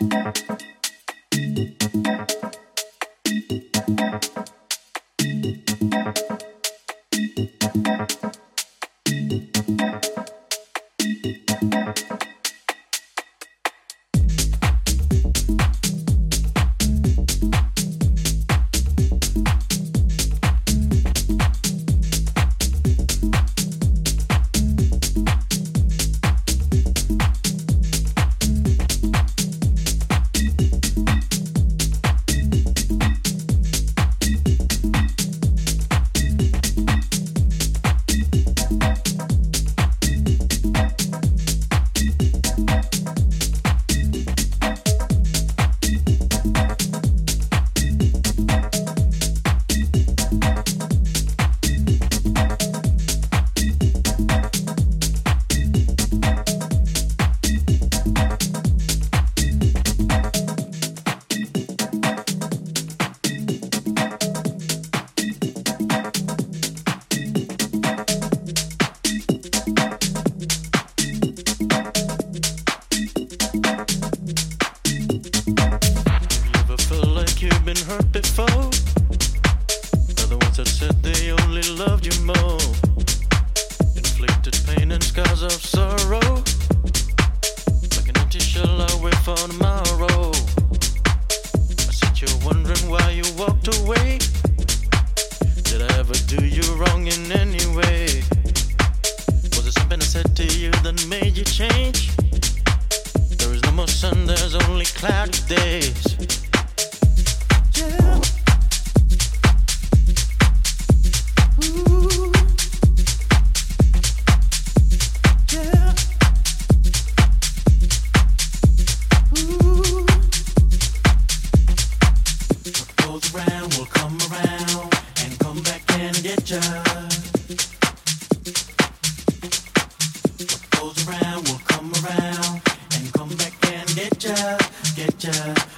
Thank you.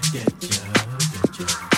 Come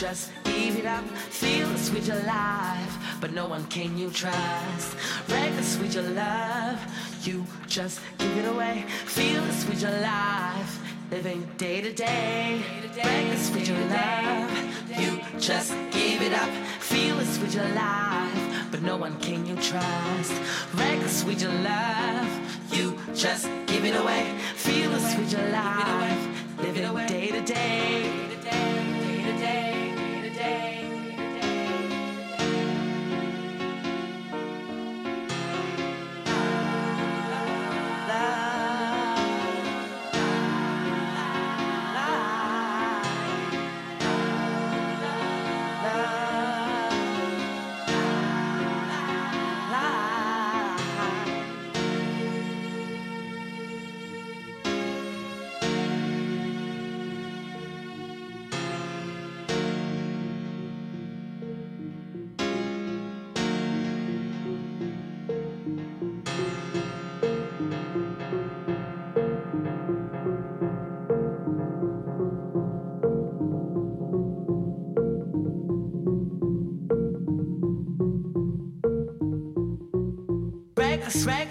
just give it up. Feel the sweet your life, but no one can you trust. Reckless with your love, you just give it away. Feel the sweet your life, living day to day. Reckless with your love, you just give it up. Feel the sweet your life, but no one can you trust. Reckless with your love, you just give it away. Feel the sweet your life, living day to. Day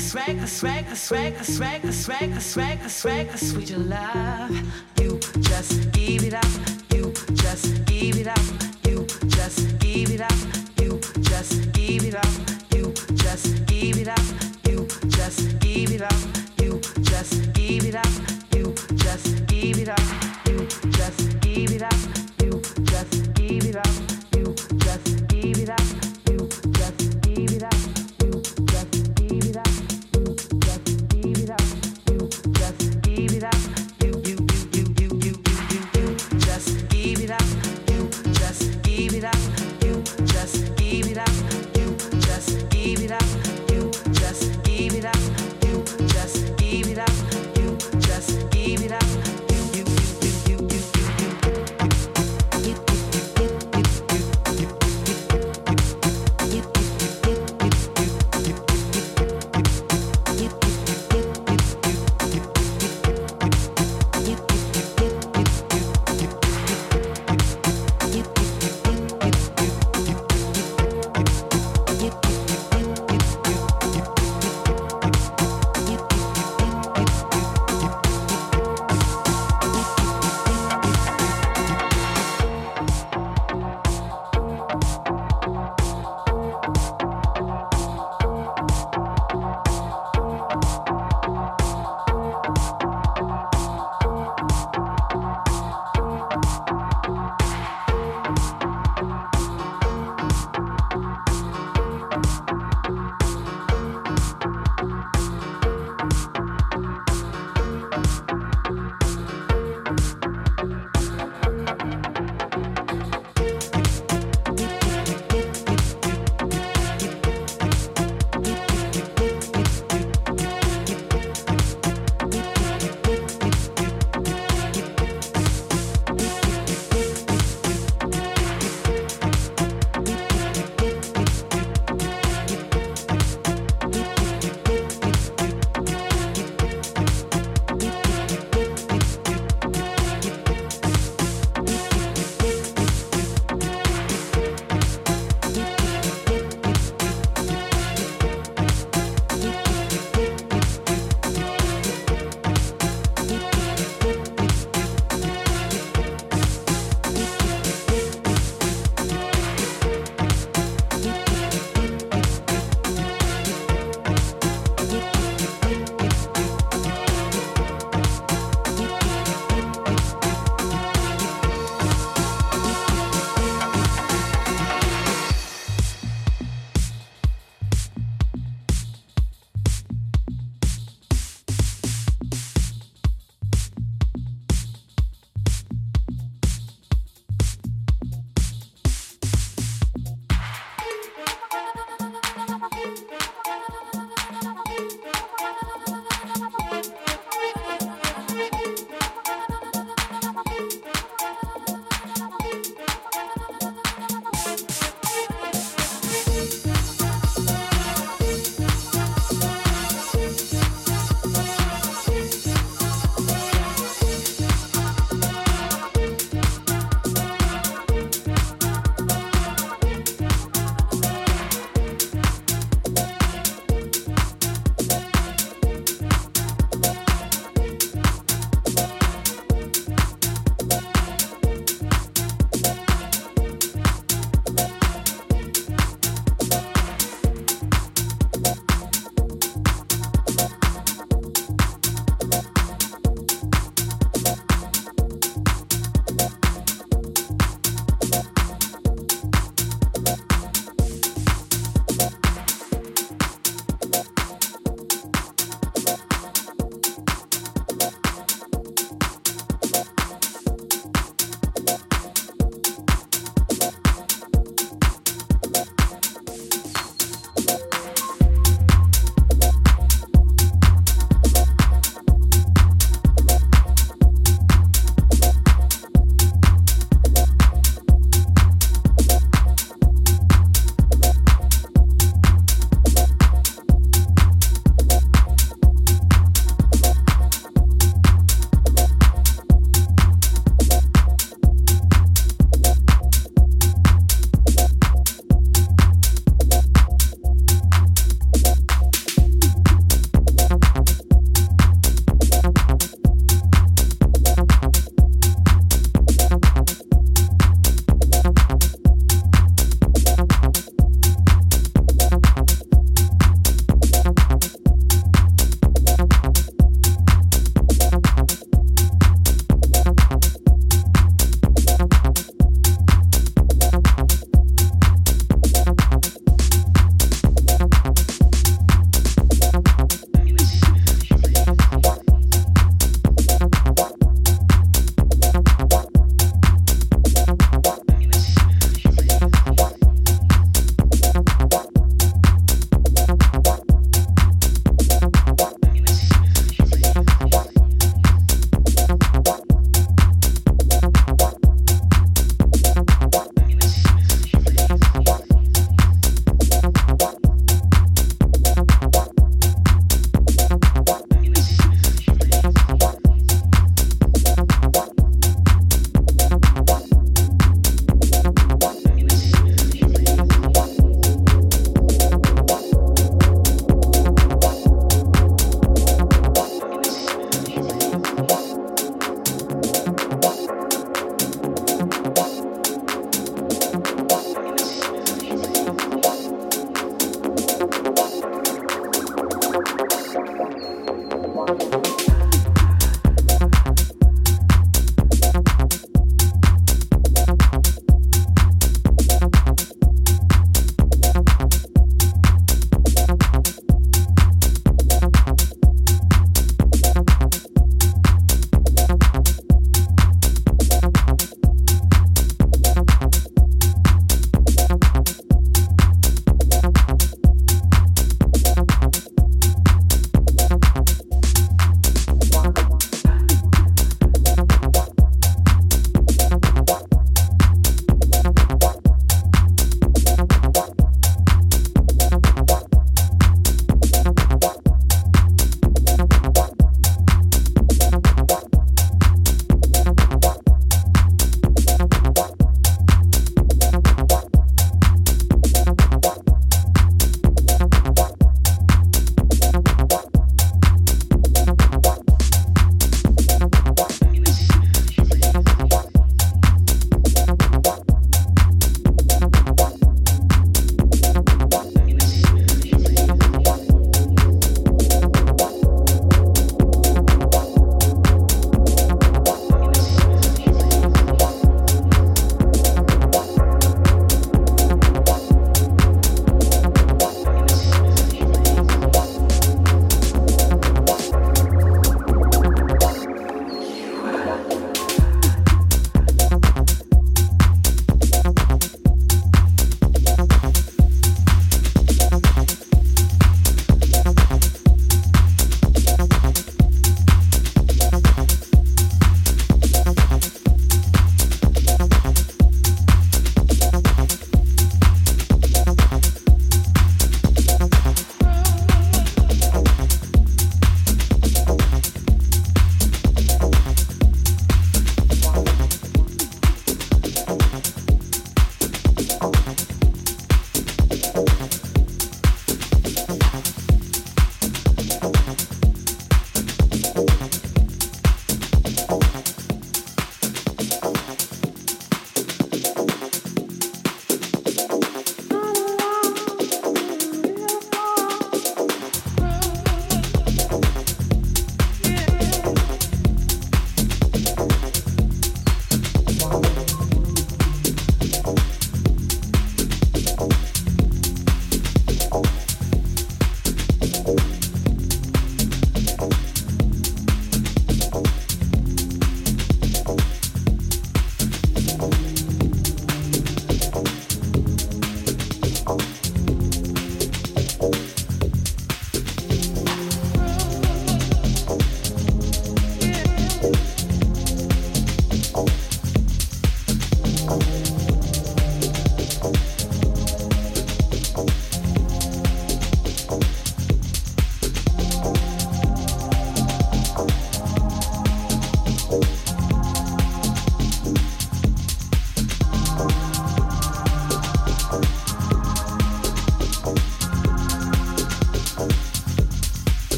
Reckless, reckless, reckless, reckless, reckless with your love. You just